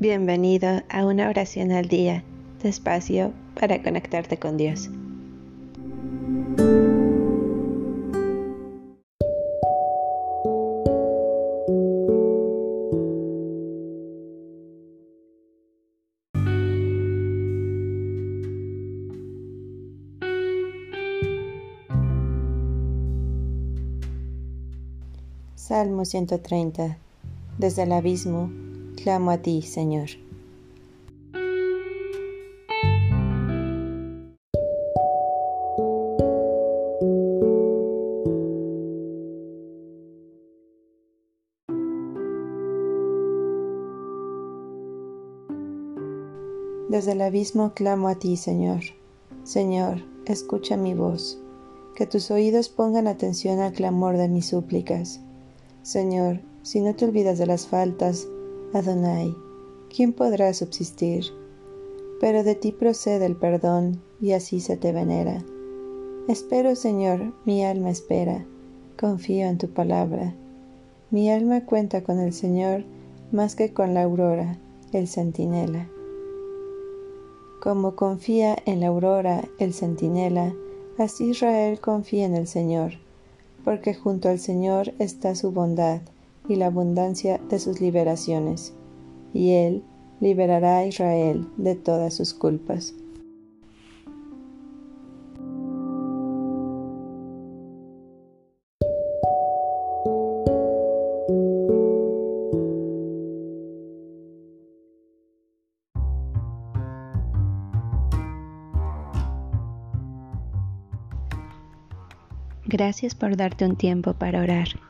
Bienvenido a una oración al día, despacio para conectarte con Dios. Salmo 130 Desde el abismo clamo a ti, Señor. Desde el abismo clamo a ti, Señor. Señor, escucha mi voz. Que tus oídos pongan atención al clamor de mis súplicas. Señor, si no te olvidas de las faltas, Adonai, ¿quién podrá subsistir? Pero de ti procede el perdón, y así se te venera. Espero, Señor, mi alma espera, confío en tu palabra. Mi alma cuenta con el Señor más que con la aurora, el centinela. Como confía en la aurora, el centinela, así Israel confía en el Señor, porque junto al Señor está su bondad, y la abundancia de sus liberaciones, y Él liberará a Israel de todas sus culpas. Gracias por darte un tiempo para orar